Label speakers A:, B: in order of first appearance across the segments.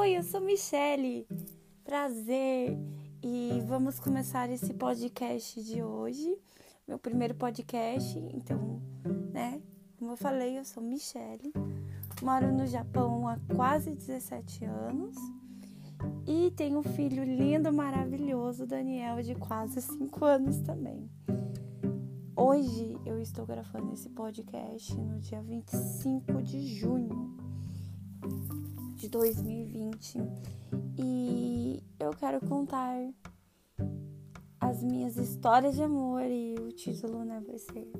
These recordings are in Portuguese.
A: Oi, eu sou Michele. Prazer. E vamos começar esse podcast de hoje, meu primeiro podcast. Então, né? Como eu falei, eu sou Michele. Moro no Japão há quase 17 anos. E tenho um filho lindo, maravilhoso, Daniel, de quase 5 anos também. Hoje eu estou gravando esse podcast no dia 25 de junho de 2020 e eu quero contar as minhas histórias de amor e o título né, vai ser,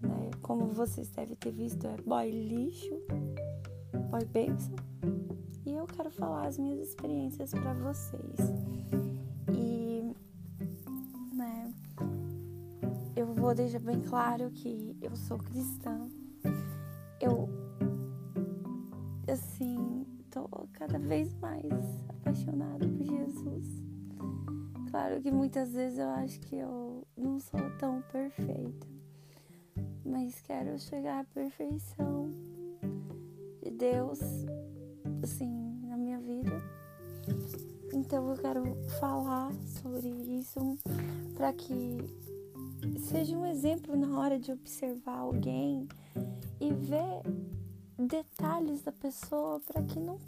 A: né, como vocês devem ter visto, é Boy Lixo, Boy Benção e eu quero falar as minhas experiências para vocês. E, né, eu vou deixar bem claro que eu sou cristã. Vez mais apaixonada por Jesus. Claro que muitas vezes eu acho que eu não sou tão perfeita, mas quero chegar à perfeição de Deus, assim, na minha vida. Então eu quero falar sobre isso para que seja um exemplo na hora de observar alguém e ver detalhes da pessoa para que não,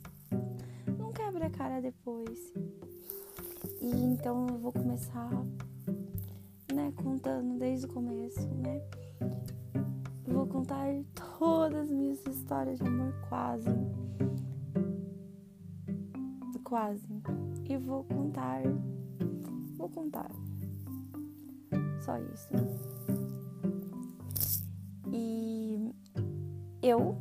A: não quebre a cara depois. E então eu vou começar, né, contando desde o começo, né? Vou contar todas as minhas histórias de amor quase. Quase. E vou contar. Vou contar. Só isso. E eu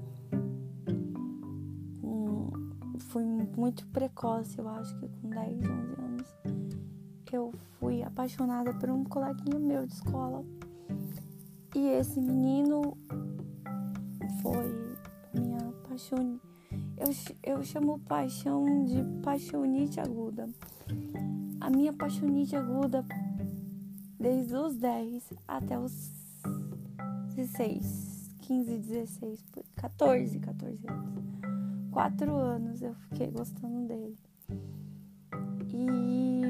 A: fui muito precoce, eu acho que com 10, 11 anos. Eu fui apaixonada por um coleguinha meu de escola. E esse menino foi minha paixão. Eu, eu chamo paixão de paixonite aguda. A minha paixonite aguda desde os 10 até os 16, 15, 16, 14, 14 anos quatro anos eu fiquei gostando dele. E.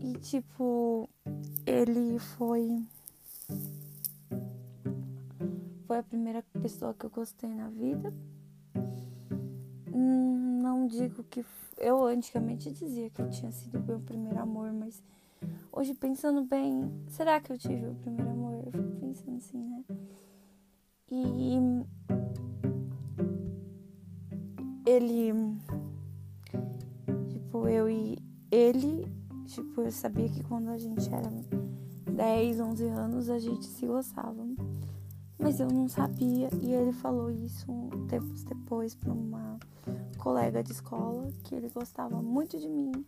A: E tipo, ele foi. Foi a primeira pessoa que eu gostei na vida. Não digo que. Eu antigamente dizia que tinha sido meu primeiro amor, mas hoje pensando bem, será que eu tive o primeiro amor? Eu fico pensando assim, né? E ele tipo eu e ele tipo eu sabia que quando a gente era 10, 11 anos a gente se gostava. Mas eu não sabia e ele falou isso tempos depois para uma colega de escola que ele gostava muito de mim,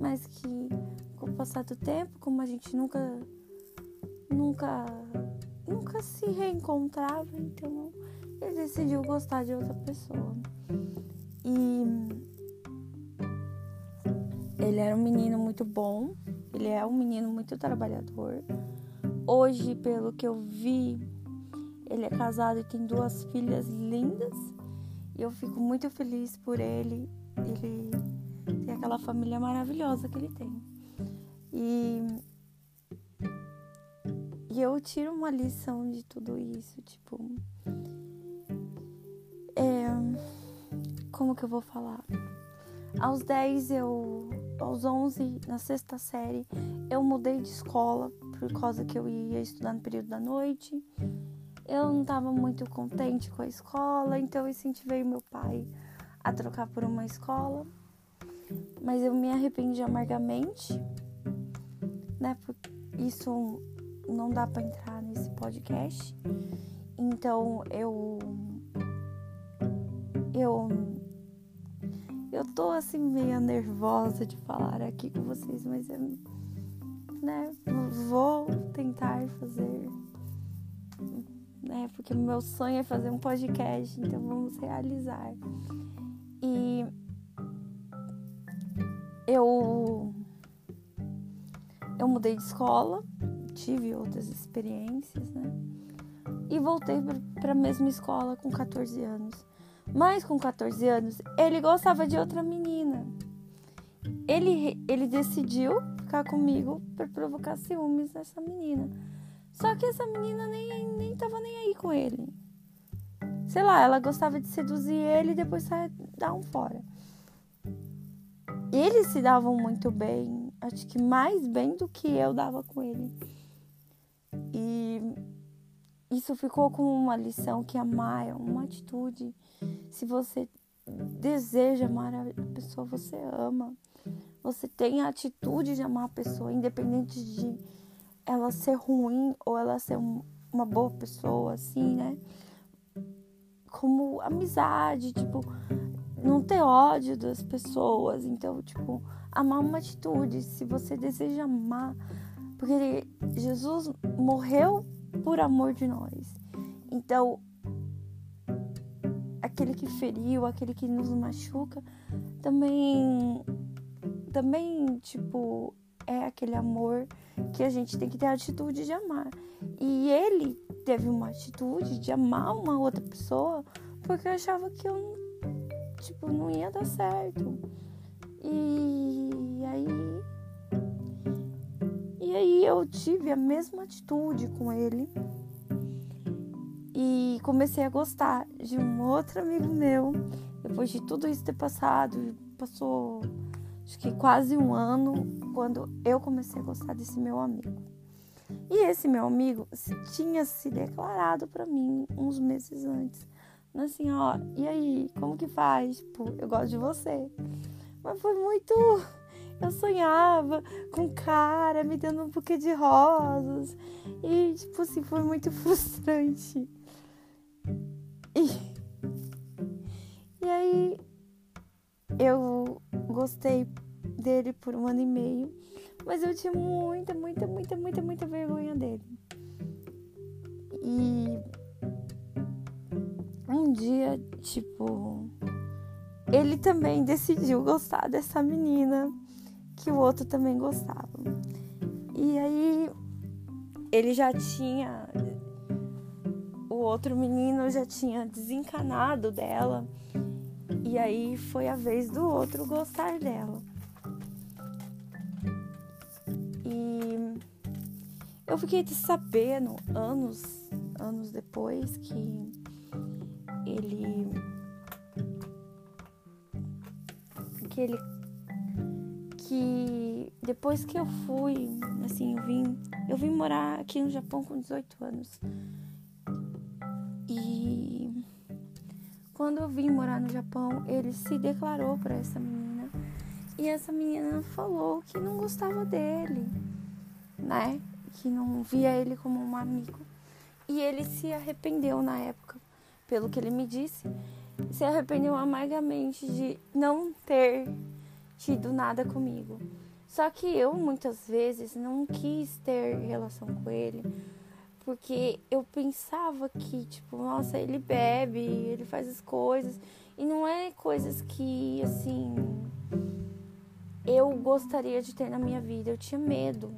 A: mas que com o passar do tempo, como a gente nunca nunca nunca se reencontrava, então ele decidiu gostar de outra pessoa. E ele era um menino muito bom, ele é um menino muito trabalhador. Hoje, pelo que eu vi, ele é casado e tem duas filhas lindas. E eu fico muito feliz por ele. Ele tem aquela família maravilhosa que ele tem. E e eu tiro uma lição de tudo isso, tipo. É, como que eu vou falar? Aos 10 eu. Aos 11, na sexta série, eu mudei de escola por causa que eu ia estudar no período da noite. Eu não estava muito contente com a escola, então eu incentivei meu pai a trocar por uma escola. Mas eu me arrependi amargamente, né? Porque isso não dá para entrar nesse podcast. Então eu eu eu tô assim meio nervosa de falar aqui com vocês, mas eu né, vou tentar fazer né, porque meu sonho é fazer um podcast, então vamos realizar. E eu eu mudei de escola tive outras experiências, né? e voltei para a mesma escola com 14 anos. Mas com 14 anos, ele gostava de outra menina. Ele, ele decidiu ficar comigo para provocar ciúmes nessa menina. Só que essa menina nem, nem tava nem aí com ele. Sei lá, ela gostava de seduzir ele e depois dar um fora. Eles se davam muito bem, acho que mais bem do que eu dava com ele. E isso ficou como uma lição que amar é uma atitude. Se você deseja amar a pessoa, você ama. Você tem a atitude de amar a pessoa, independente de ela ser ruim ou ela ser um, uma boa pessoa, assim, né? Como amizade, tipo, não ter ódio das pessoas. Então, tipo, amar uma atitude. Se você deseja amar, porque Jesus morreu por amor de nós. Então, aquele que feriu, aquele que nos machuca, também também, tipo, é aquele amor que a gente tem que ter a atitude de amar. E ele teve uma atitude de amar uma outra pessoa porque achava que eu, tipo, não ia dar certo. E aí. E aí eu tive a mesma atitude com ele. E comecei a gostar de um outro amigo meu. Depois de tudo isso ter passado, passou acho que quase um ano quando eu comecei a gostar desse meu amigo. E esse meu amigo tinha se declarado para mim uns meses antes. Assim, ó, e aí, como que faz? Tipo, eu gosto de você. Mas foi muito. Eu sonhava com cara me dando um buquê de rosas. E, tipo assim, foi muito frustrante. E, e aí, eu gostei dele por um ano e meio, mas eu tinha muita, muita, muita, muita, muita vergonha dele. E um dia, tipo, ele também decidiu gostar dessa menina que o outro também gostava. E aí ele já tinha o outro menino já tinha desencanado dela. E aí foi a vez do outro gostar dela. E eu fiquei sabendo anos, anos depois que ele que ele que depois que eu fui, assim, eu vim, eu vim morar aqui no Japão com 18 anos. E quando eu vim morar no Japão, ele se declarou para essa menina. E essa menina falou que não gostava dele, né? Que não via ele como um amigo. E ele se arrependeu na época, pelo que ele me disse. Se arrependeu amargamente de não ter tido nada comigo. Só que eu muitas vezes não quis ter relação com ele porque eu pensava que, tipo, nossa, ele bebe, ele faz as coisas. E não é coisas que, assim, eu gostaria de ter na minha vida. Eu tinha medo.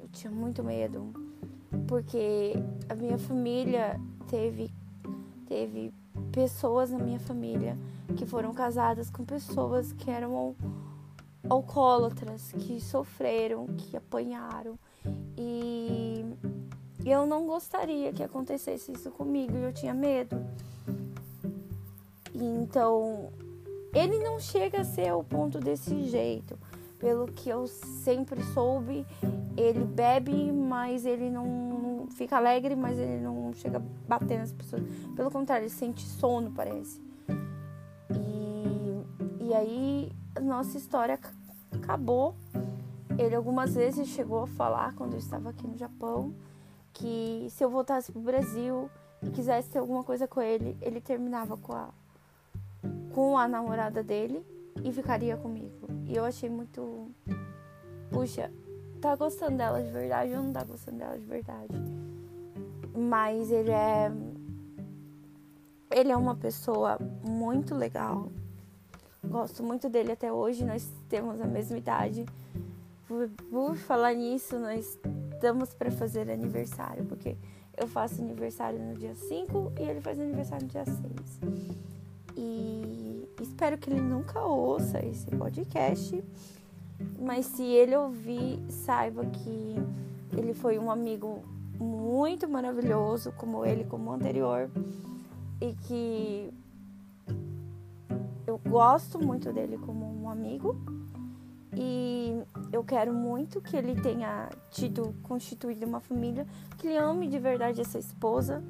A: Eu tinha muito medo. Porque a minha família teve, teve pessoas na minha família que foram casadas com pessoas que eram alcoólatras, que sofreram, que apanharam. E eu não gostaria que acontecesse isso comigo, eu tinha medo. Então, ele não chega a ser o ponto desse jeito. Pelo que eu sempre soube, ele bebe, mas ele não fica alegre, mas ele não chega a bater nas pessoas. Pelo contrário, ele sente sono, parece. Aí, nossa história acabou ele algumas vezes chegou a falar quando eu estava aqui no Japão que se eu voltasse pro Brasil e quisesse ter alguma coisa com ele, ele terminava com a com a namorada dele e ficaria comigo. E eu achei muito puxa, tá gostando dela de verdade ou não tá gostando dela de verdade? Mas ele é ele é uma pessoa muito legal. Gosto muito dele até hoje, nós temos a mesma idade. Por, por falar nisso, nós estamos para fazer aniversário, porque eu faço aniversário no dia 5 e ele faz aniversário no dia 6. E espero que ele nunca ouça esse podcast. Mas se ele ouvir, saiba que ele foi um amigo muito maravilhoso, como ele, como o anterior, e que eu gosto muito dele como um amigo. E eu quero muito que ele tenha tido, constituído uma família, que ele ame de verdade essa esposa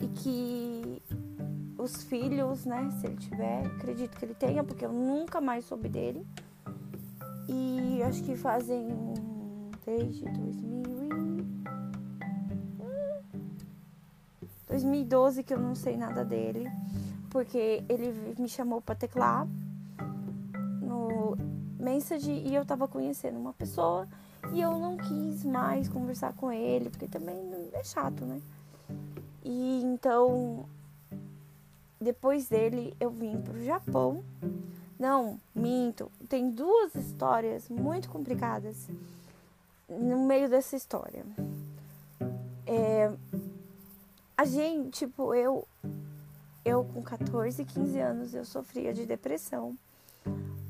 A: e que os filhos, né, se ele tiver, acredito que ele tenha, porque eu nunca mais soube dele. E acho que fazem desde 2000 e... 2012 que eu não sei nada dele, porque ele me chamou para teclar no Message e eu tava conhecendo uma pessoa e eu não quis mais conversar com ele, porque também é chato, né? E então depois dele eu vim pro Japão não, minto. Tem duas histórias muito complicadas no meio dessa história. É, a gente, tipo, eu, eu com 14, 15 anos, eu sofria de depressão.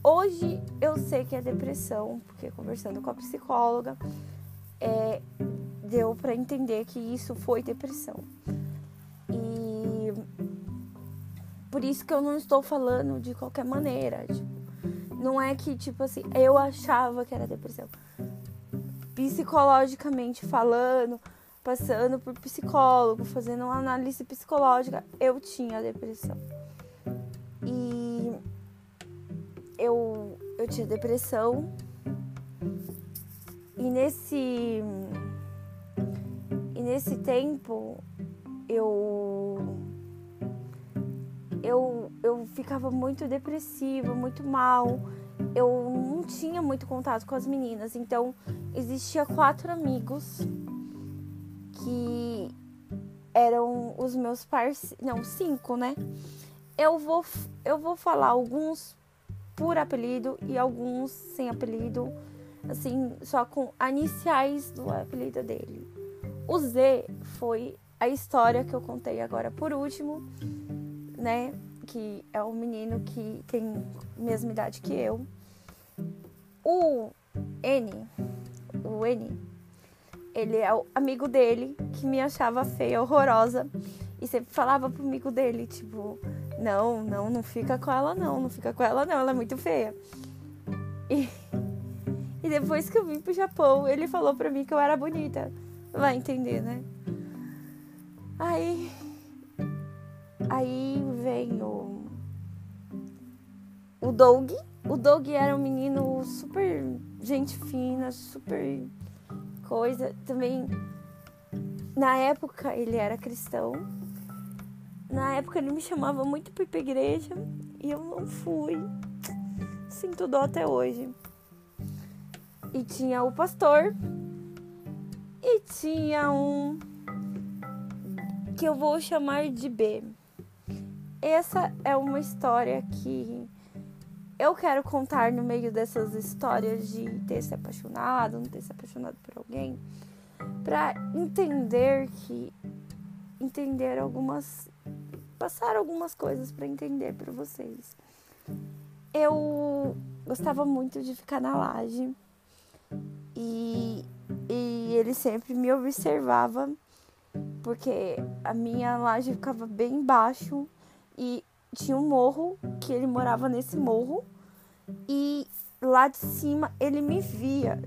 A: Hoje eu sei que é depressão, porque conversando com a psicóloga, é, deu para entender que isso foi depressão. Por isso que eu não estou falando de qualquer maneira. Tipo, não é que, tipo assim, eu achava que era depressão. Psicologicamente falando, passando por psicólogo, fazendo uma análise psicológica, eu tinha depressão. E eu, eu tinha depressão. E nesse. E nesse tempo eu eu, eu ficava muito depressiva, muito mal. Eu não tinha muito contato com as meninas. Então, existia quatro amigos que eram os meus parceiros. Não, cinco, né? Eu vou, eu vou falar alguns por apelido e alguns sem apelido, assim, só com iniciais do apelido dele. O Z foi a história que eu contei agora por último né? Que é um menino que tem a mesma idade que eu. O N, o N, ele é o amigo dele que me achava feia, horrorosa. E sempre falava pro amigo dele, tipo, não, não, não fica com ela não, não fica com ela não, ela é muito feia. E, e depois que eu vim pro Japão, ele falou pra mim que eu era bonita. Vai entender, né? Aí Aí vem o, o Doug. O Doug era um menino super gente fina, super coisa. Também, na época, ele era cristão. Na época, ele me chamava muito para ir pra igreja e eu não fui. Sinto dó até hoje. E tinha o pastor. E tinha um que eu vou chamar de B essa é uma história que eu quero contar no meio dessas histórias de ter se apaixonado, não ter se apaixonado por alguém, para entender que entender algumas passar algumas coisas para entender para vocês. Eu gostava muito de ficar na laje e, e ele sempre me observava porque a minha laje ficava bem baixo e tinha um morro que ele morava nesse morro e lá de cima ele me via.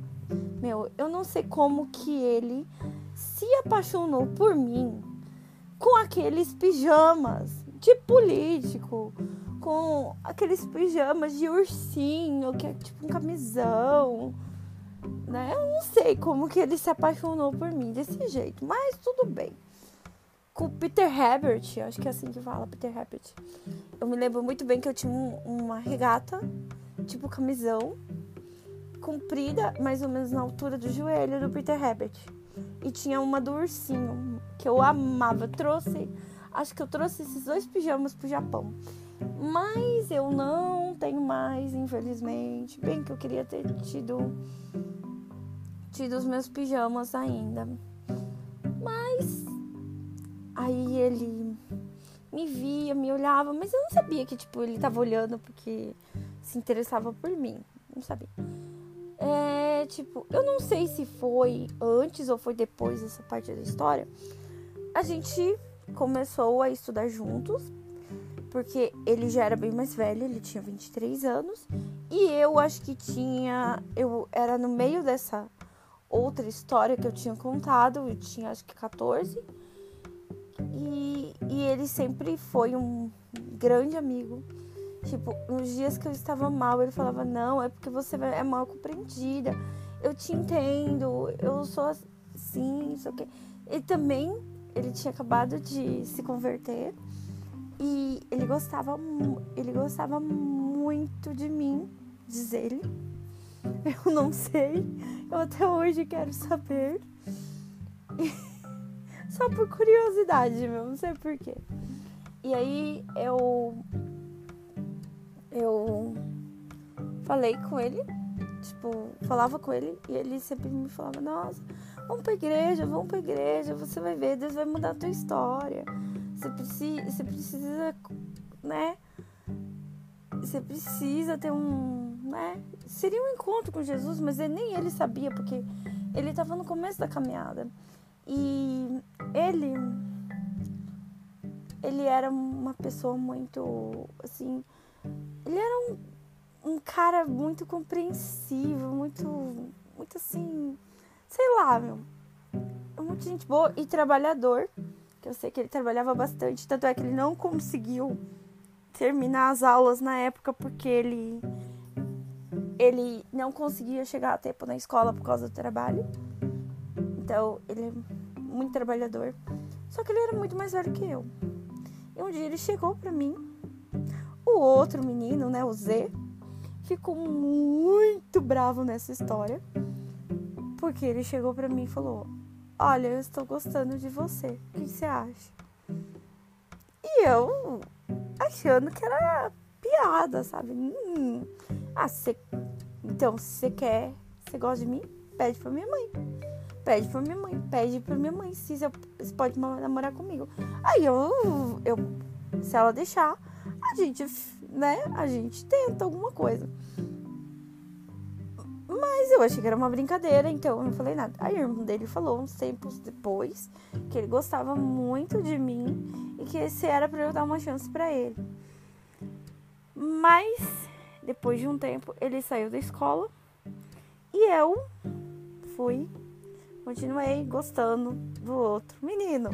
A: Meu, eu não sei como que ele se apaixonou por mim com aqueles pijamas de político, com aqueles pijamas de ursinho, que é tipo um camisão, né? Eu não sei como que ele se apaixonou por mim desse jeito, mas tudo bem com o Peter Herbert, acho que é assim que fala, Peter Herbert. Eu me lembro muito bem que eu tinha um, uma regata, tipo camisão, comprida, mais ou menos na altura do joelho do Peter Herbert. E tinha uma do ursinho, que eu amava. Trouxe, acho que eu trouxe esses dois pijamas pro Japão. Mas eu não tenho mais, infelizmente. Bem que eu queria ter tido tido os meus pijamas ainda. Mas Aí ele me via, me olhava, mas eu não sabia que, tipo, ele tava olhando porque se interessava por mim. Não sabia. É, tipo, eu não sei se foi antes ou foi depois dessa parte da história. A gente começou a estudar juntos, porque ele já era bem mais velho, ele tinha 23 anos, e eu acho que tinha, eu era no meio dessa outra história que eu tinha contado, eu tinha acho que 14. E, e ele sempre foi um grande amigo. Tipo, nos dias que eu estava mal, ele falava: Não, é porque você é mal compreendida. Eu te entendo, eu sou assim, isso aqui. Ele também, ele tinha acabado de se converter e ele gostava, ele gostava muito de mim, diz ele. Eu não sei, eu até hoje quero saber. Só por curiosidade, meu, não sei porquê. E aí eu. Eu falei com ele, tipo, falava com ele e ele sempre me falava: Nossa, vamos pra igreja, vamos pra igreja, você vai ver, Deus vai mudar a tua história. Você precisa, você precisa, né? Você precisa ter um, né? Seria um encontro com Jesus, mas nem ele sabia, porque ele estava no começo da caminhada. E ele ele era uma pessoa muito assim, ele era um, um cara muito compreensivo, muito muito assim, sei lá, meu. Muito gente boa e trabalhador, que eu sei que ele trabalhava bastante, tanto é que ele não conseguiu terminar as aulas na época porque ele ele não conseguia chegar a tempo na escola por causa do trabalho. Então, ele muito trabalhador. Só que ele era muito mais velho que eu. E um dia ele chegou pra mim. O outro menino, né, o Z, ficou muito bravo nessa história. Porque ele chegou pra mim e falou: Olha, eu estou gostando de você. O que você acha? E eu achando que era piada, sabe? Hum, ah, você. Então, se você quer, você gosta de mim, pede pra minha mãe. Pede pra minha mãe, pede pra minha mãe se você pode namorar comigo. Aí eu, eu. Se ela deixar, a gente, né? A gente tenta alguma coisa. Mas eu achei que era uma brincadeira, então eu não falei nada. Aí o irmão dele falou uns tempos depois que ele gostava muito de mim e que esse era para eu dar uma chance para ele. Mas depois de um tempo ele saiu da escola e eu fui, continuei gostando do outro menino.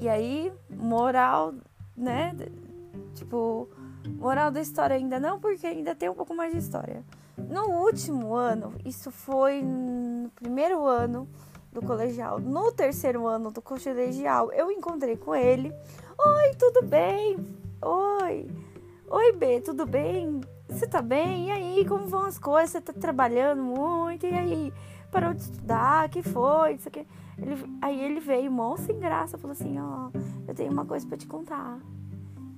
A: E aí, moral, né? Tipo, moral da história ainda não, porque ainda tem um pouco mais de história. No último ano, isso foi no primeiro ano do colegial. No terceiro ano do colegial, eu encontrei com ele. Oi, tudo bem? Oi. Oi, B, tudo bem? Você tá bem? E aí, como vão as coisas? Você tá trabalhando muito? E aí, parou de estudar? que foi? Isso aqui. Ele, aí ele veio, mó sem graça, falou assim: Ó, oh, eu tenho uma coisa para te contar.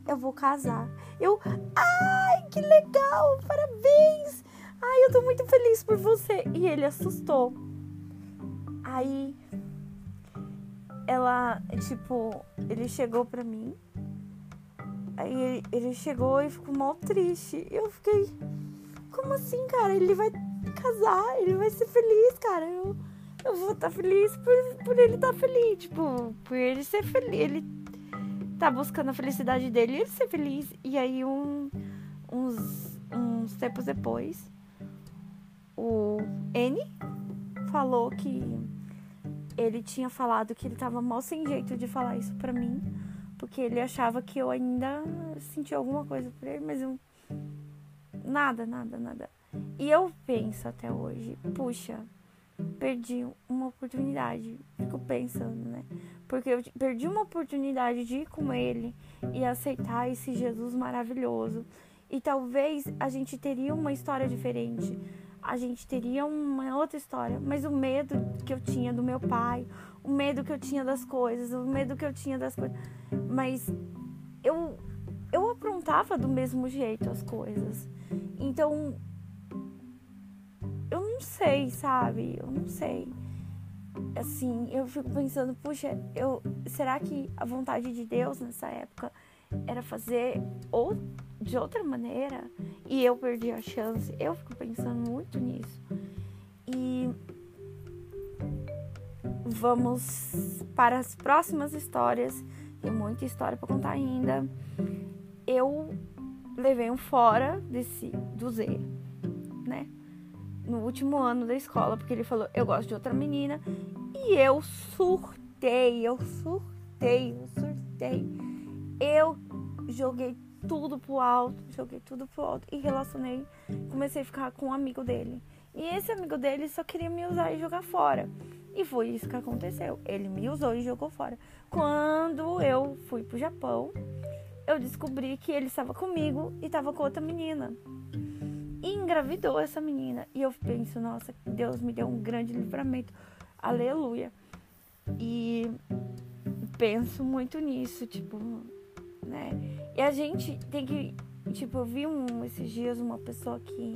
A: Eu vou casar. Eu, ai, que legal, parabéns! Ai, eu tô muito feliz por você. E ele assustou. Aí ela, tipo, ele chegou pra mim. Aí ele, ele chegou e ficou mal triste. Eu fiquei, como assim, cara? Ele vai casar, ele vai ser feliz, cara. Eu, eu vou estar tá feliz por, por ele estar tá feliz. Tipo, por ele ser feliz. Ele tá buscando a felicidade dele e ele ser feliz. E aí, um, uns, uns tempos depois, o N falou que ele tinha falado que ele tava mal sem jeito de falar isso pra mim, porque ele achava que eu ainda sentia alguma coisa por ele, mas eu. Nada, nada, nada. E eu penso até hoje, puxa, perdi uma oportunidade. Fico pensando, né? Porque eu perdi uma oportunidade de ir com ele e aceitar esse Jesus maravilhoso. E talvez a gente teria uma história diferente a gente teria uma outra história. Mas o medo que eu tinha do meu pai, o medo que eu tinha das coisas, o medo que eu tinha das coisas. Mas eu, eu aprontava do mesmo jeito as coisas. Então, sei, sabe? Eu não sei. assim, eu fico pensando, puxa, eu, será que a vontade de Deus nessa época era fazer ou de outra maneira e eu perdi a chance? Eu fico pensando muito nisso. E vamos para as próximas histórias. Tem muita história para contar ainda. Eu levei um fora desse do Z, né? No último ano da escola, porque ele falou: "Eu gosto de outra menina". E eu surtei, eu surtei, eu surtei. Eu joguei tudo pro alto, joguei tudo pro alto e relacionei, comecei a ficar com um amigo dele. E esse amigo dele só queria me usar e jogar fora. E foi isso que aconteceu. Ele me usou e jogou fora. Quando eu fui pro Japão, eu descobri que ele estava comigo e estava com outra menina. Engravidou essa menina. E eu penso, nossa, Deus me deu um grande livramento. Aleluia. E penso muito nisso, tipo, né? E a gente tem que, tipo, eu vi um, esses dias uma pessoa que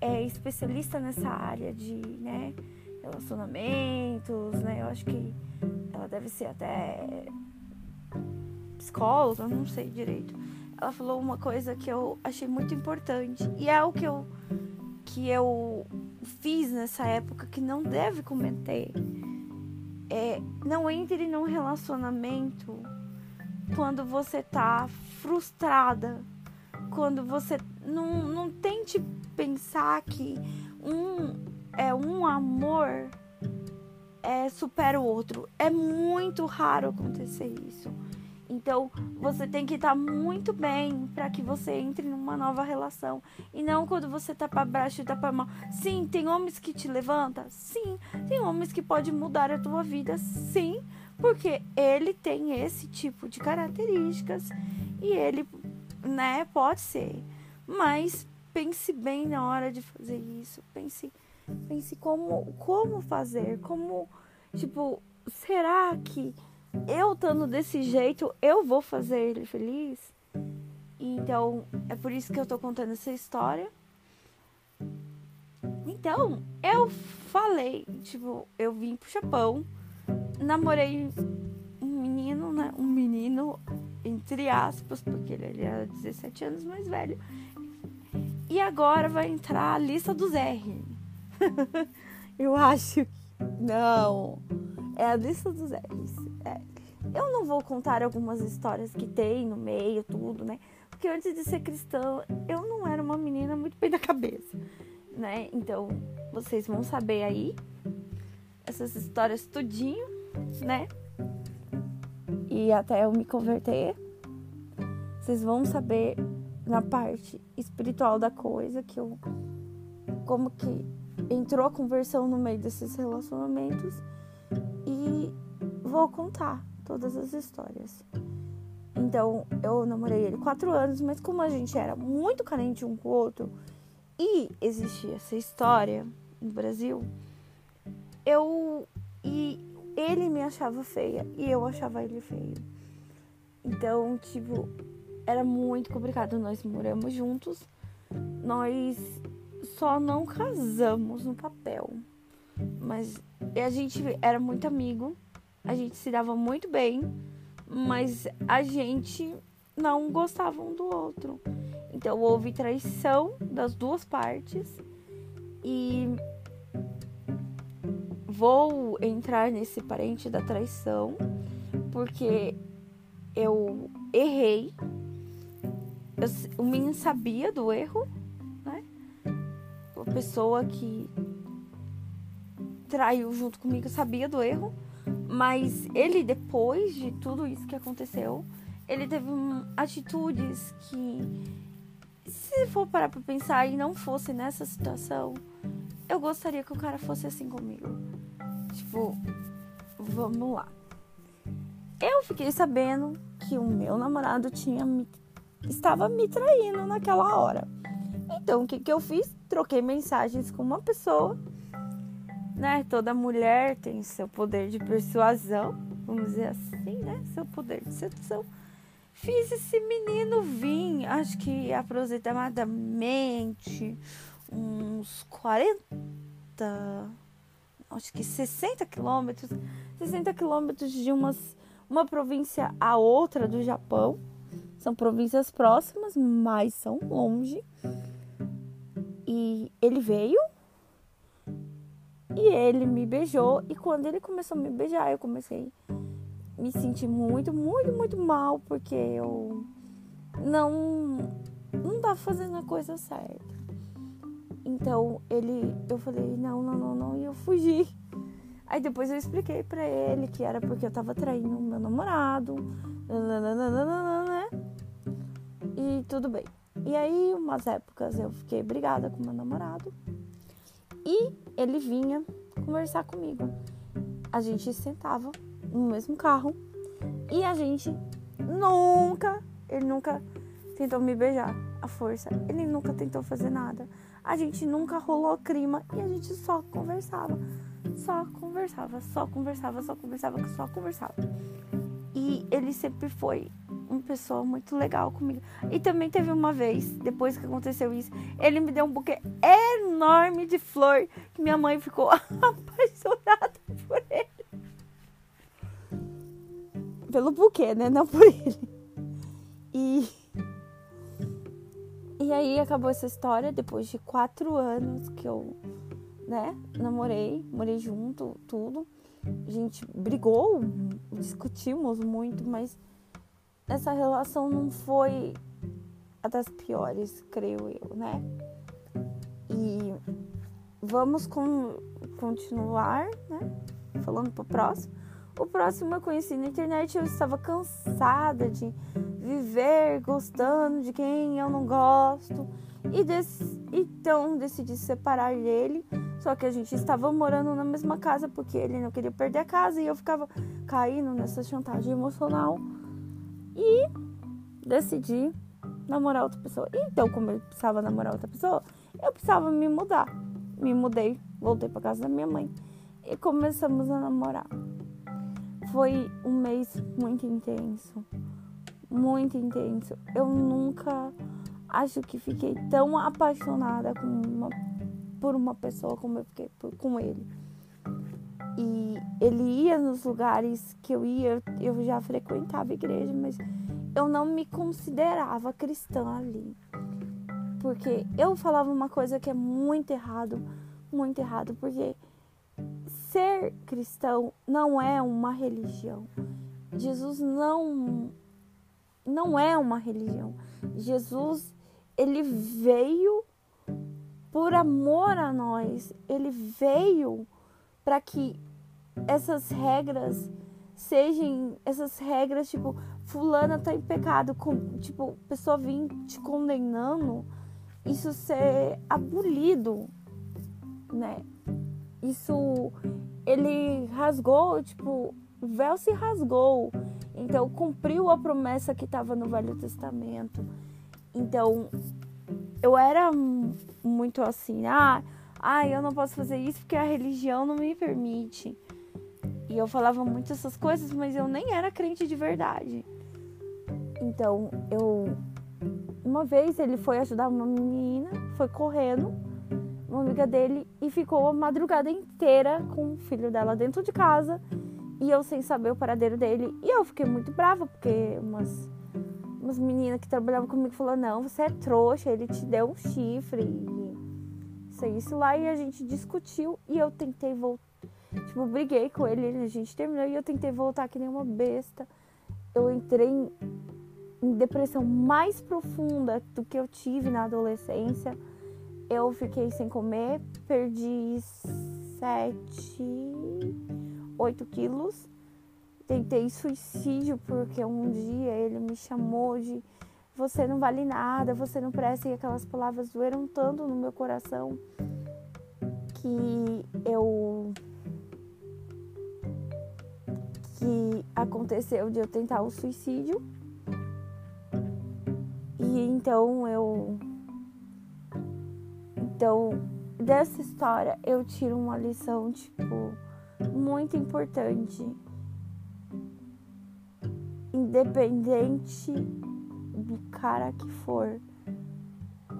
A: é especialista nessa área de, né, relacionamentos, né? Eu acho que ela deve ser até psicóloga, não sei direito. Ela falou uma coisa que eu achei muito importante e é o que eu que eu fiz nessa época que não deve cometer. É, não entre num relacionamento quando você tá frustrada, quando você não, não tente pensar que um é um amor é, supera o outro. É muito raro acontecer isso. Então, você tem que estar muito bem para que você entre numa nova relação. E não quando você tá para baixo e tá para mal. Sim, tem homens que te levantam? Sim. Tem homens que podem mudar a tua vida? Sim. Porque ele tem esse tipo de características. E ele, né, pode ser. Mas pense bem na hora de fazer isso. Pense, pense como, como fazer. Como, tipo, será que eu estando desse jeito, eu vou fazer ele feliz. Então, é por isso que eu tô contando essa história. Então, eu falei, tipo, eu vim pro Japão, namorei um menino, né? Um menino, entre aspas, porque ele era 17 anos mais velho. E agora vai entrar a lista dos R. eu acho que. Não. É a lista dos R's. É. Eu não vou contar algumas histórias que tem no meio, tudo, né? Porque antes de ser cristã, eu não era uma menina muito bem da cabeça, né? Então, vocês vão saber aí essas histórias tudinho, né? E até eu me converter, vocês vão saber na parte espiritual da coisa que eu como que entrou a conversão no meio desses relacionamentos e vou contar todas as histórias. Então, eu namorei ele quatro anos, mas como a gente era muito carente um com o outro e existia essa história no Brasil, eu e ele me achava feia e eu achava ele feio. Então, tipo, era muito complicado. Nós moramos juntos, nós só não casamos no papel, mas a gente era muito amigo a gente se dava muito bem, mas a gente não gostava um do outro. Então houve traição das duas partes e vou entrar nesse parente da traição porque eu errei. Eu, o menino sabia do erro? A pessoa que traiu junto comigo sabia do erro mas ele, depois de tudo isso que aconteceu, ele teve um, atitudes que, se for parar pra pensar e não fosse nessa situação, eu gostaria que o cara fosse assim comigo. Tipo, vamos lá. Eu fiquei sabendo que o meu namorado tinha me, estava me traindo naquela hora. Então, o que, que eu fiz? Troquei mensagens com uma pessoa né? Toda mulher tem seu poder de persuasão, vamos dizer assim, né? Seu poder de sedução. Fiz esse menino vir, acho que aproximadamente uns 40, acho que 60 quilômetros, 60 quilômetros de umas, uma província a outra do Japão. São províncias próximas, mas são longe. E ele veio e ele me beijou. E quando ele começou a me beijar, eu comecei a me sentir muito, muito, muito mal, porque eu não não tava fazendo a coisa certa. Então ele, eu falei não, não, não, não, e eu fugi. Aí depois eu expliquei para ele que era porque eu tava traindo meu namorado, né? E tudo bem. E aí, umas épocas eu fiquei brigada com meu namorado e ele vinha conversar comigo. A gente sentava no mesmo carro e a gente nunca, ele nunca tentou me beijar à força, ele nunca tentou fazer nada. A gente nunca rolou clima e a gente só conversava. Só conversava, só conversava, só conversava, só conversava. E ele sempre foi uma pessoa muito legal comigo. E também teve uma vez, depois que aconteceu isso, ele me deu um buquê enorme de flor que minha mãe ficou apaixonada por ele. Pelo buquê, né? Não por ele. E. E aí acabou essa história depois de quatro anos que eu, né, namorei, morei junto, tudo. A gente brigou, discutimos muito, mas essa relação não foi a das piores, creio eu, né? E vamos com, continuar, né? Falando pro próximo. O próximo eu conheci na internet, eu estava cansada de viver gostando de quem eu não gosto. E então decidi separar dele. Só que a gente estava morando na mesma casa porque ele não queria perder a casa e eu ficava caindo nessa chantagem emocional e decidi namorar outra pessoa. Então, como eu precisava namorar outra pessoa, eu precisava me mudar. Me mudei, voltei para casa da minha mãe e começamos a namorar. Foi um mês muito intenso, muito intenso. Eu nunca acho que fiquei tão apaixonada uma, por uma pessoa como eu fiquei por, com ele. E ele ia nos lugares que eu ia, eu já frequentava igreja, mas eu não me considerava cristã ali. Porque eu falava uma coisa que é muito errado, muito errado, porque ser cristão não é uma religião. Jesus não não é uma religião. Jesus ele veio por amor a nós. Ele veio para que essas regras sejam essas regras tipo fulana tá em pecado, com, tipo pessoa vir te condenando, isso ser abolido, né? Isso ele rasgou, tipo, o véu se rasgou. Então cumpriu a promessa que estava no Velho Testamento. Então eu era muito assim, ah, ah, eu não posso fazer isso porque a religião não me permite. E eu falava muito essas coisas, mas eu nem era crente de verdade. Então, eu uma vez ele foi ajudar uma menina, foi correndo, uma amiga dele e ficou a madrugada inteira com o filho dela dentro de casa e eu sem saber o paradeiro dele. E eu fiquei muito brava porque umas umas meninas que trabalhavam comigo falou: "Não, você é trouxa, ele te deu um chifre". E isso isso lá e a gente discutiu e eu tentei voltar. Tipo, briguei com ele, a gente terminou e eu tentei voltar que nem uma besta. Eu entrei em, em depressão mais profunda do que eu tive na adolescência. Eu fiquei sem comer, perdi 7, 8 quilos. Tentei suicídio porque um dia ele me chamou de você não vale nada, você não presta, e aquelas palavras doeram tanto no meu coração que eu. Que aconteceu de eu tentar o suicídio. E então eu. Então, dessa história eu tiro uma lição, tipo, muito importante. Independente do cara que for,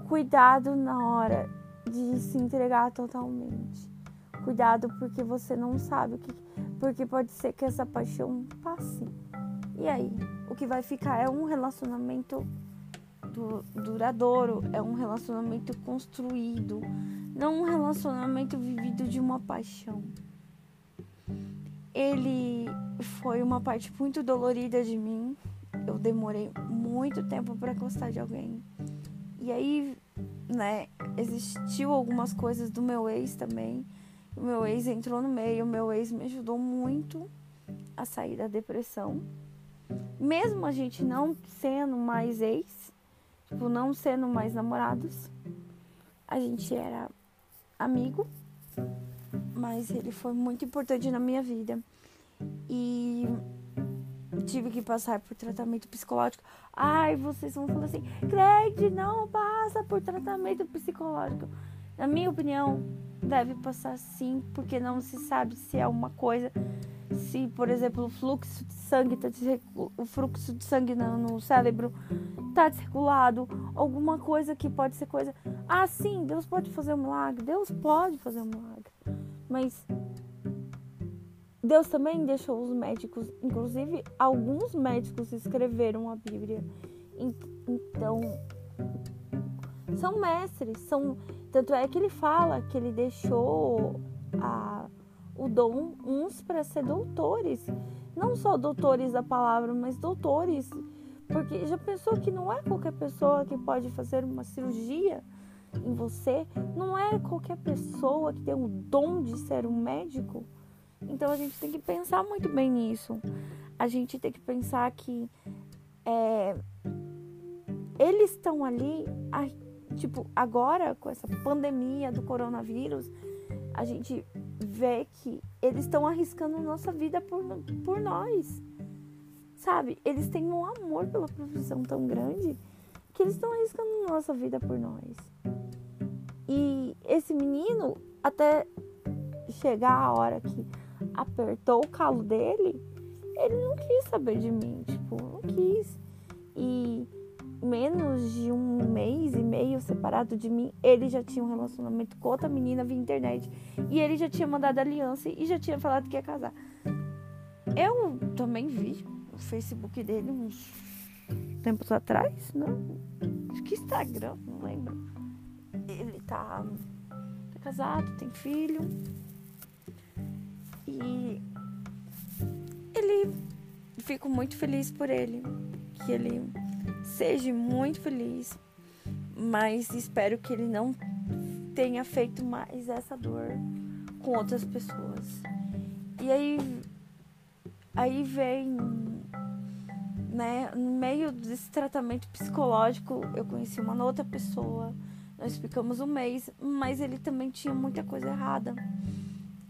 A: cuidado na hora de se entregar totalmente. Cuidado porque você não sabe o que. Porque pode ser que essa paixão passe. E aí? O que vai ficar é um relacionamento du duradouro, é um relacionamento construído, não um relacionamento vivido de uma paixão. Ele foi uma parte muito dolorida de mim. Eu demorei muito tempo para gostar de alguém. E aí, né, existiu algumas coisas do meu ex também. O meu ex entrou no meio, o meu ex me ajudou muito a sair da depressão. Mesmo a gente não sendo mais ex, tipo, não sendo mais namorados, a gente era amigo, mas ele foi muito importante na minha vida. E tive que passar por tratamento psicológico. Ai, vocês vão falar assim, Craig, não passa por tratamento psicológico. Na minha opinião, deve passar sim, porque não se sabe se é uma coisa, se, por exemplo, o fluxo de sangue, tá o fluxo de sangue no, no cérebro está desregulado, alguma coisa que pode ser coisa. Ah, sim, Deus pode fazer um milagre, Deus pode fazer um milagre. Mas Deus também deixou os médicos, inclusive alguns médicos escreveram a Bíblia. Então, são mestres, são tanto é que ele fala que ele deixou a, o dom uns para ser doutores, não só doutores da palavra, mas doutores, porque já pensou que não é qualquer pessoa que pode fazer uma cirurgia em você, não é qualquer pessoa que tem o dom de ser um médico. Então a gente tem que pensar muito bem nisso. A gente tem que pensar que é, eles estão ali, a, tipo, agora com essa pandemia do coronavírus, a gente vê que eles estão arriscando nossa vida por, por nós. Sabe? Eles têm um amor pela profissão tão grande que eles estão arriscando nossa vida por nós. E esse menino, até chegar a hora que apertou o calo dele, ele não quis saber de mim, tipo, não quis. E menos de um mês e meio separado de mim, ele já tinha um relacionamento com outra menina via internet. E ele já tinha mandado aliança e já tinha falado que ia casar. Eu também vi o Facebook dele uns tempos atrás, não? Acho que Instagram, não lembro. Ele tá, tá casado, tem filho. E ele fico muito feliz por ele, que ele seja muito feliz, mas espero que ele não tenha feito mais essa dor com outras pessoas. E aí aí vem né, no meio desse tratamento psicológico, eu conheci uma outra pessoa. Nós ficamos um mês, mas ele também tinha muita coisa errada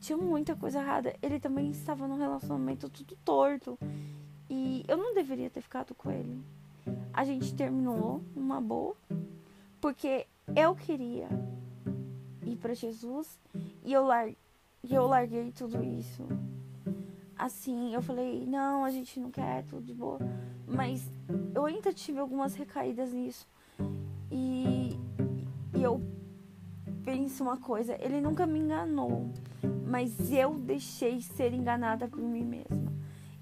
A: tinha muita coisa errada. Ele também estava num relacionamento tudo torto. E eu não deveria ter ficado com ele. A gente terminou numa boa. Porque eu queria ir para Jesus e eu, lar e eu larguei tudo isso. Assim, eu falei, não, a gente não quer, tudo de boa. Mas eu ainda tive algumas recaídas nisso. E, e eu penso uma coisa, ele nunca me enganou mas eu deixei ser enganada por mim mesma.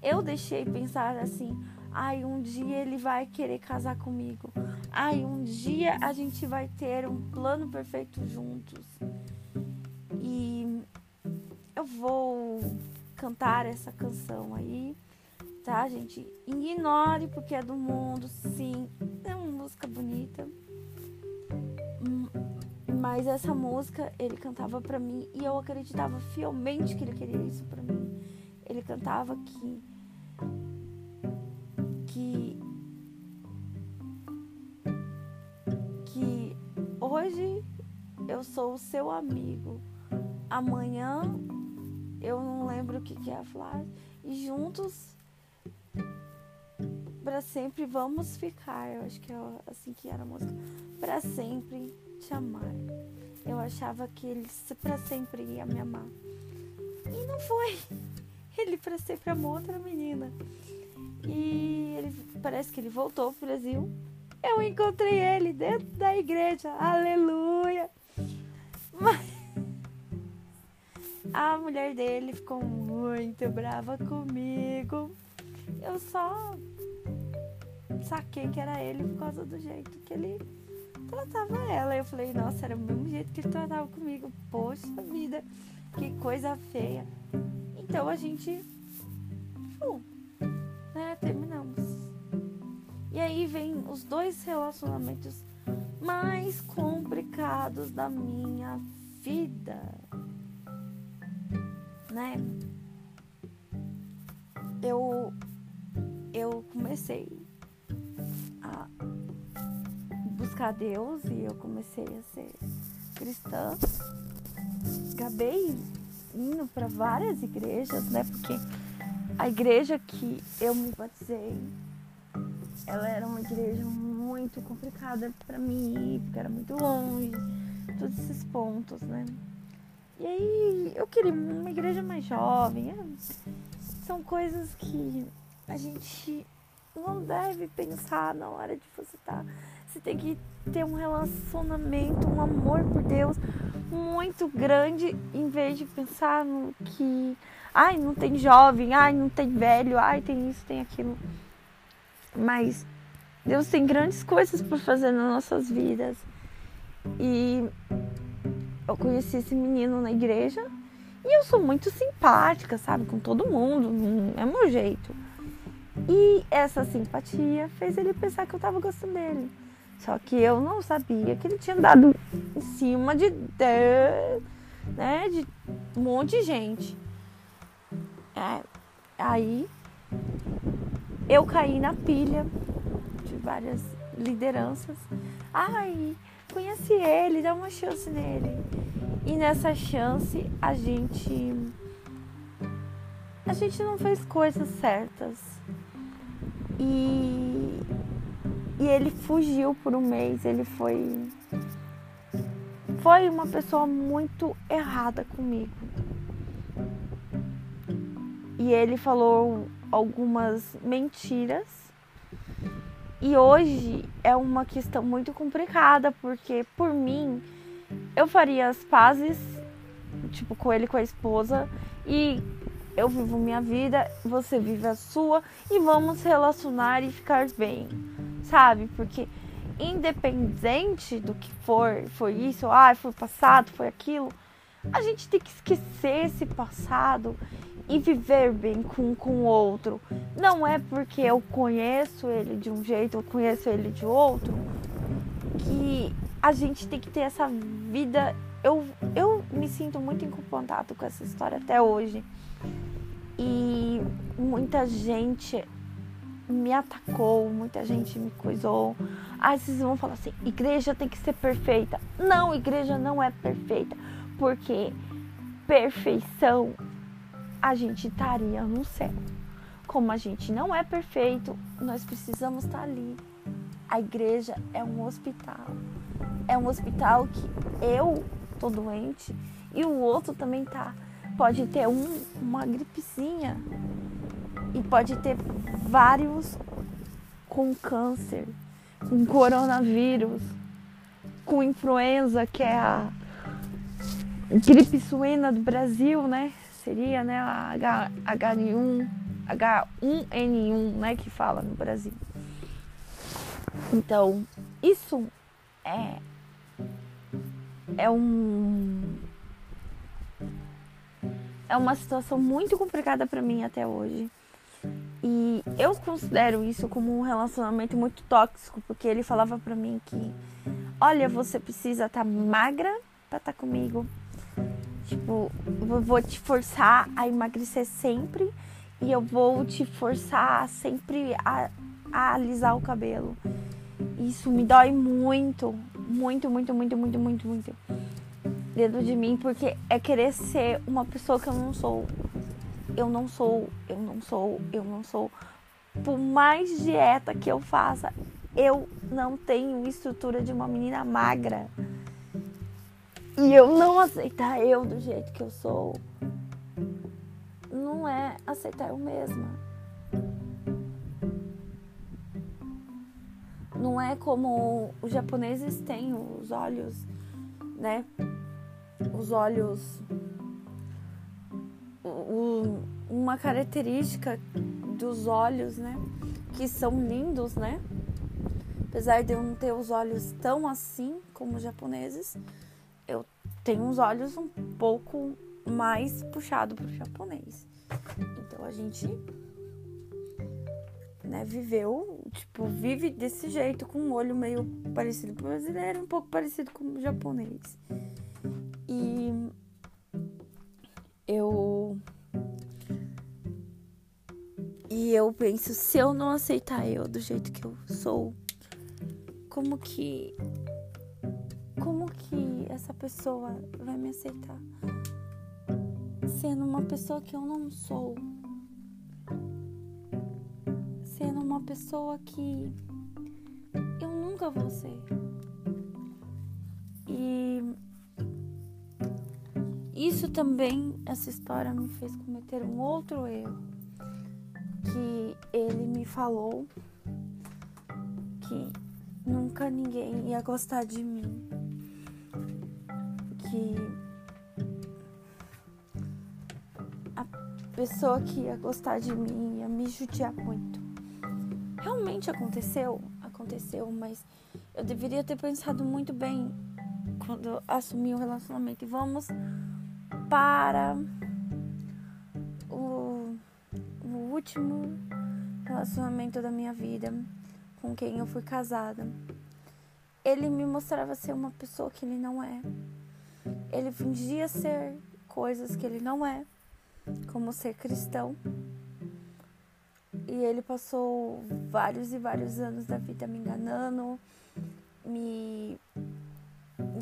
A: Eu deixei pensar assim: ai, um dia ele vai querer casar comigo. Ai, um dia a gente vai ter um plano perfeito juntos. E eu vou cantar essa canção aí, tá, gente? Ignore porque é do mundo, sim. É uma música bonita. Mas essa música ele cantava para mim e eu acreditava fielmente que ele queria isso para mim. Ele cantava que que que hoje eu sou o seu amigo. Amanhã eu não lembro o que, é a. E juntos para sempre vamos ficar. Eu acho que é assim que era a música. Para sempre te amar. Eu achava que ele para sempre ia me amar. E não foi. Ele para sempre amou outra menina. E ele parece que ele voltou pro Brasil. Eu encontrei ele dentro da igreja. Aleluia. Mas, A mulher dele ficou muito brava comigo. Eu só saquei que era ele por causa do jeito que ele tratava ela. Eu falei, nossa, era o mesmo jeito que ele tratava comigo. Poxa vida, que coisa feia. Então a gente. E aí vem os dois relacionamentos mais complicados da minha vida. Né? Eu eu comecei a buscar Deus e eu comecei a ser cristã. Acabei indo para várias igrejas, né? Porque a igreja que eu me batizei, ela era uma igreja muito complicada para mim porque era muito longe, todos esses pontos, né? E aí eu queria uma igreja mais jovem. É, são coisas que a gente não deve pensar na hora de você estar. Tá, você tem que ter um relacionamento, um amor por Deus muito grande, em vez de pensar no que, ai, não tem jovem, ai, não tem velho, ai, tem isso, tem aquilo. Mas Deus tem grandes coisas por fazer nas nossas vidas. E eu conheci esse menino na igreja e eu sou muito simpática, sabe, com todo mundo, é meu jeito. E essa simpatia fez ele pensar que eu tava gostando dele. Só que eu não sabia que ele tinha dado em cima de né, de um monte de gente. É, aí eu caí na pilha de várias lideranças. Ai, conheci ele, dá uma chance nele. E nessa chance a gente a gente não fez coisas certas. E e ele fugiu por um mês, ele foi foi uma pessoa muito errada comigo. E ele falou algumas mentiras. E hoje é uma questão muito complicada, porque por mim eu faria as pazes, tipo, com ele com a esposa e eu vivo minha vida, você vive a sua e vamos relacionar e ficar bem sabe? Porque independente do que for, foi isso, ah, foi passado, foi aquilo, a gente tem que esquecer esse passado e viver bem com, com o outro. Não é porque eu conheço ele de um jeito, eu conheço ele de outro, que a gente tem que ter essa vida. Eu, eu me sinto muito em contato com essa história até hoje. E muita gente me atacou, muita gente me coisou. Aí vocês vão falar assim: igreja tem que ser perfeita. Não, igreja não é perfeita, porque perfeição a gente estaria no céu. Como a gente não é perfeito, nós precisamos estar ali. A igreja é um hospital. É um hospital que eu tô doente e o outro também tá. Pode ter um, uma gripezinha, e pode ter vários com câncer, com coronavírus, com influenza, que é a gripe suína do Brasil, né? Seria, né, a H, H1, H1N1, né, que fala no Brasil. Então, isso é é um é uma situação muito complicada para mim até hoje. E eu considero isso como um relacionamento muito tóxico, porque ele falava para mim que, olha, você precisa estar tá magra para estar tá comigo. Tipo, eu vou te forçar a emagrecer sempre e eu vou te forçar sempre a, a alisar o cabelo. Isso me dói muito, muito, muito, muito, muito, muito, muito dentro de mim, porque é querer ser uma pessoa que eu não sou eu não sou, eu não sou, eu não sou. Por mais dieta que eu faça, eu não tenho estrutura de uma menina magra. E eu não aceitar eu do jeito que eu sou, não é aceitar eu mesma. Não é como os japoneses têm os olhos, né? Os olhos o, uma característica dos olhos, né? Que são lindos, né? Apesar de eu não ter os olhos tão assim como os japoneses, eu tenho os olhos um pouco mais puxado para o japonês. Então a gente né, viveu, tipo, vive desse jeito, com um olho meio parecido com o brasileiro, um pouco parecido com o japonês. E eu e eu penso, se eu não aceitar eu do jeito que eu sou, como que como que essa pessoa vai me aceitar? Sendo uma pessoa que eu não sou. Sendo uma pessoa que eu nunca vou ser. E isso também, essa história me fez cometer um outro erro. Que ele me falou que nunca ninguém ia gostar de mim. Que a pessoa que ia gostar de mim ia me judiar muito. Realmente aconteceu, aconteceu, mas eu deveria ter pensado muito bem quando assumi o relacionamento. E vamos para o, o último relacionamento da minha vida com quem eu fui casada. Ele me mostrava ser uma pessoa que ele não é. Ele fingia ser coisas que ele não é, como ser cristão. E ele passou vários e vários anos da vida me enganando, me,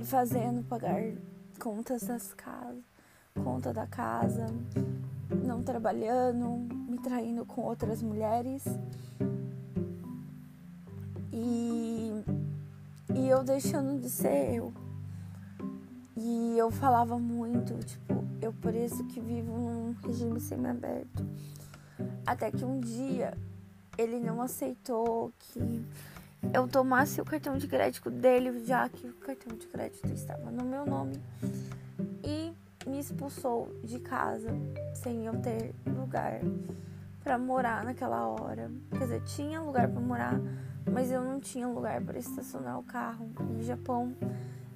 A: fazendo pagar contas das casas, conta da casa, não trabalhando, me traindo com outras mulheres. E, e eu deixando de ser eu. E eu falava muito, tipo, eu por isso que vivo num regime semi-aberto. Até que um dia ele não aceitou que eu tomasse o cartão de crédito dele, já que o cartão de crédito estava no meu nome. E me expulsou de casa sem eu ter lugar para morar naquela hora. Quer dizer, tinha lugar para morar, mas eu não tinha lugar para estacionar o carro. No Japão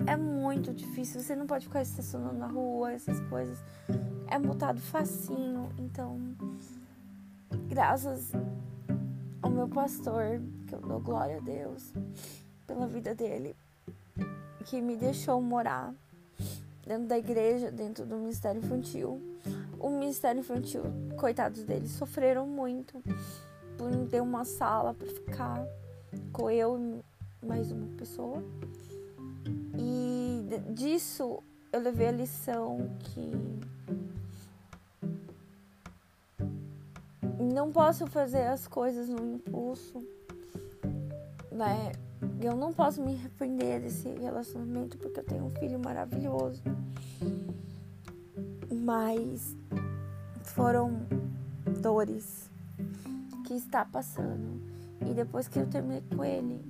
A: é muito difícil, você não pode ficar estacionando na rua, essas coisas. É multado facinho, então graças ao meu pastor, que eu dou glória a Deus pela vida dele, que me deixou morar dentro da igreja, dentro do ministério infantil. O ministério infantil, coitados deles, sofreram muito por não ter uma sala para ficar com eu e mais uma pessoa. E disso eu levei a lição que não posso fazer as coisas no impulso, né? Eu não posso me arrepender desse relacionamento porque eu tenho um filho maravilhoso. Mas foram dores que está passando. E depois que eu terminei com ele,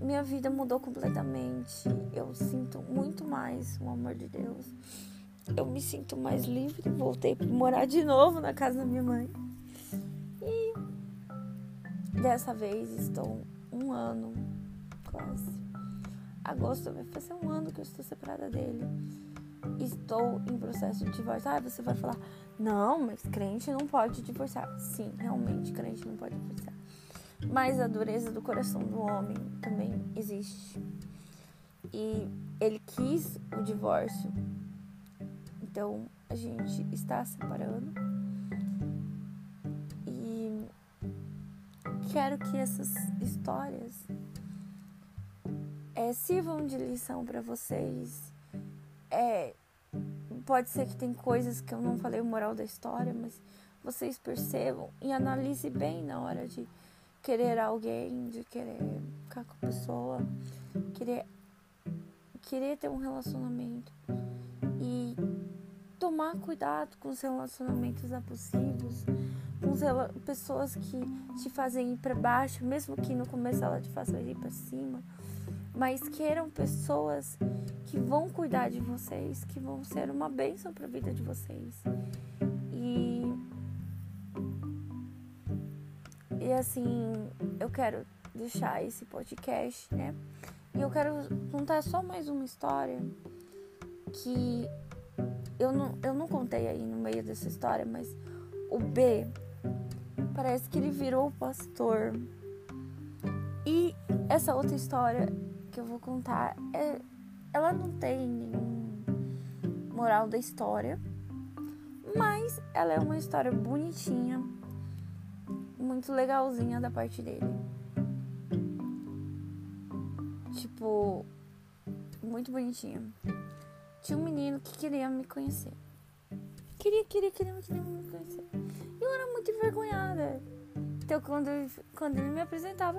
A: minha vida mudou completamente. Eu sinto muito mais o amor de Deus. Eu me sinto mais livre. Voltei para morar de novo na casa da minha mãe. E dessa vez estou um ano quase. Agosto vai fazer um ano que eu estou separada dele. Estou em processo de divórcio. Ah, você vai falar, não, mas crente não pode divorciar. Sim, realmente, crente não pode divorciar. Mas a dureza do coração do homem também existe. E ele quis o divórcio. Então a gente está separando. E quero que essas histórias é, sirvam de lição para vocês. É, pode ser que tem coisas que eu não falei o moral da história, mas vocês percebam e analise bem na hora de querer alguém, de querer ficar com a pessoa, querer querer ter um relacionamento e tomar cuidado com os relacionamentos abusivos, com pessoas que te fazem ir para baixo, mesmo que no começo ela te faça ir para cima mas queiram pessoas que vão cuidar de vocês, que vão ser uma bênção para a vida de vocês. Assim, eu quero deixar esse podcast, né? E eu quero contar só mais uma história que eu não, eu não contei aí no meio dessa história, mas o B parece que ele virou pastor. E essa outra história que eu vou contar, é, ela não tem nenhum moral da história, mas ela é uma história bonitinha, muito legalzinha da parte dele. Tipo, muito bonitinha. Tinha um menino que queria me conhecer. Queria, queria, queria, queria me conhecer. E eu era muito envergonhada. Então, quando, quando ele me apresentava,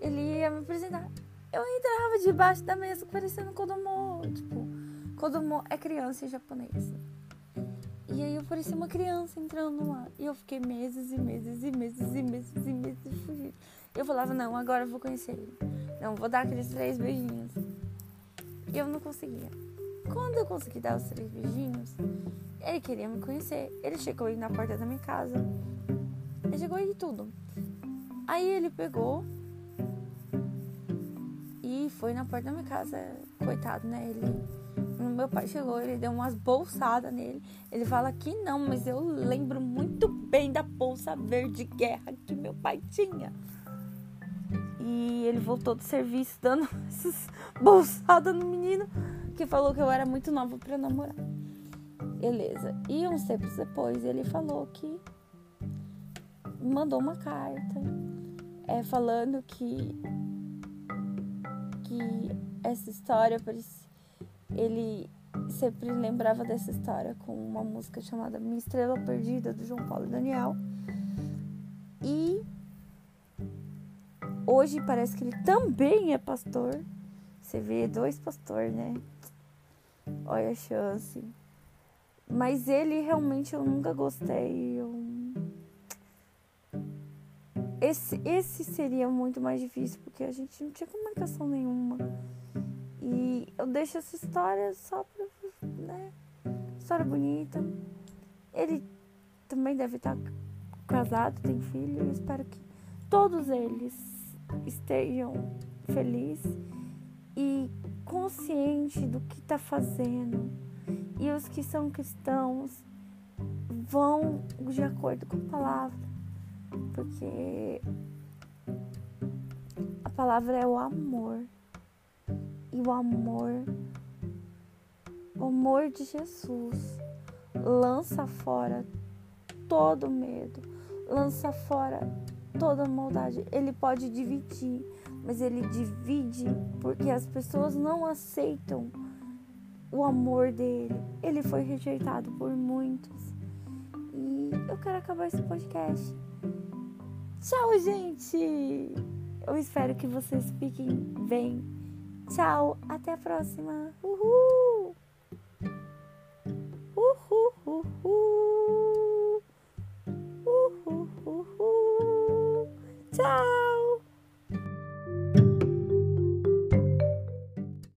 A: ele ia me apresentar. Eu entrava debaixo da mesa parecendo Kodomo. Tipo, Kodomo é criança em japonês. E aí eu parecia uma criança entrando lá. E eu fiquei meses e meses e meses e meses e meses fugindo. Eu falava, não, agora eu vou conhecer ele. Não, vou dar aqueles três beijinhos. E eu não conseguia. Quando eu consegui dar os três beijinhos, ele queria me conhecer. Ele chegou aí na porta da minha casa. Ele chegou aí tudo. Aí ele pegou e foi na porta da minha casa. Coitado, né? Ele. Meu pai chegou, ele deu umas bolsadas nele. Ele fala que não, mas eu lembro muito bem da bolsa verde guerra que meu pai tinha. E ele voltou do serviço dando essas bolsadas no menino que falou que eu era muito nova para namorar. Beleza. E uns tempos depois ele falou que mandou uma carta é, falando que que essa história ele sempre lembrava dessa história com uma música chamada Minha Estrela Perdida do João Paulo e Daniel. E hoje parece que ele também é pastor. Você vê dois pastores, né? Olha a chance. Mas ele realmente eu nunca gostei. Eu... Esse, esse seria muito mais difícil, porque a gente não tinha comunicação nenhuma. E eu deixo essa história só pra. né? História bonita. Ele também deve estar casado, tem filho. Eu espero que todos eles estejam felizes e conscientes do que está fazendo. E os que são cristãos vão de acordo com a palavra, porque a palavra é o amor. E o amor, o amor de Jesus lança fora todo medo, lança fora toda maldade. Ele pode dividir, mas ele divide porque as pessoas não aceitam o amor dele. Ele foi rejeitado por muitos. E eu quero acabar esse podcast. Tchau, gente! Eu espero que vocês fiquem bem. Tchau, até a próxima. Uhul! Uhul! Uhul! Uhul! Uhul. Tchau!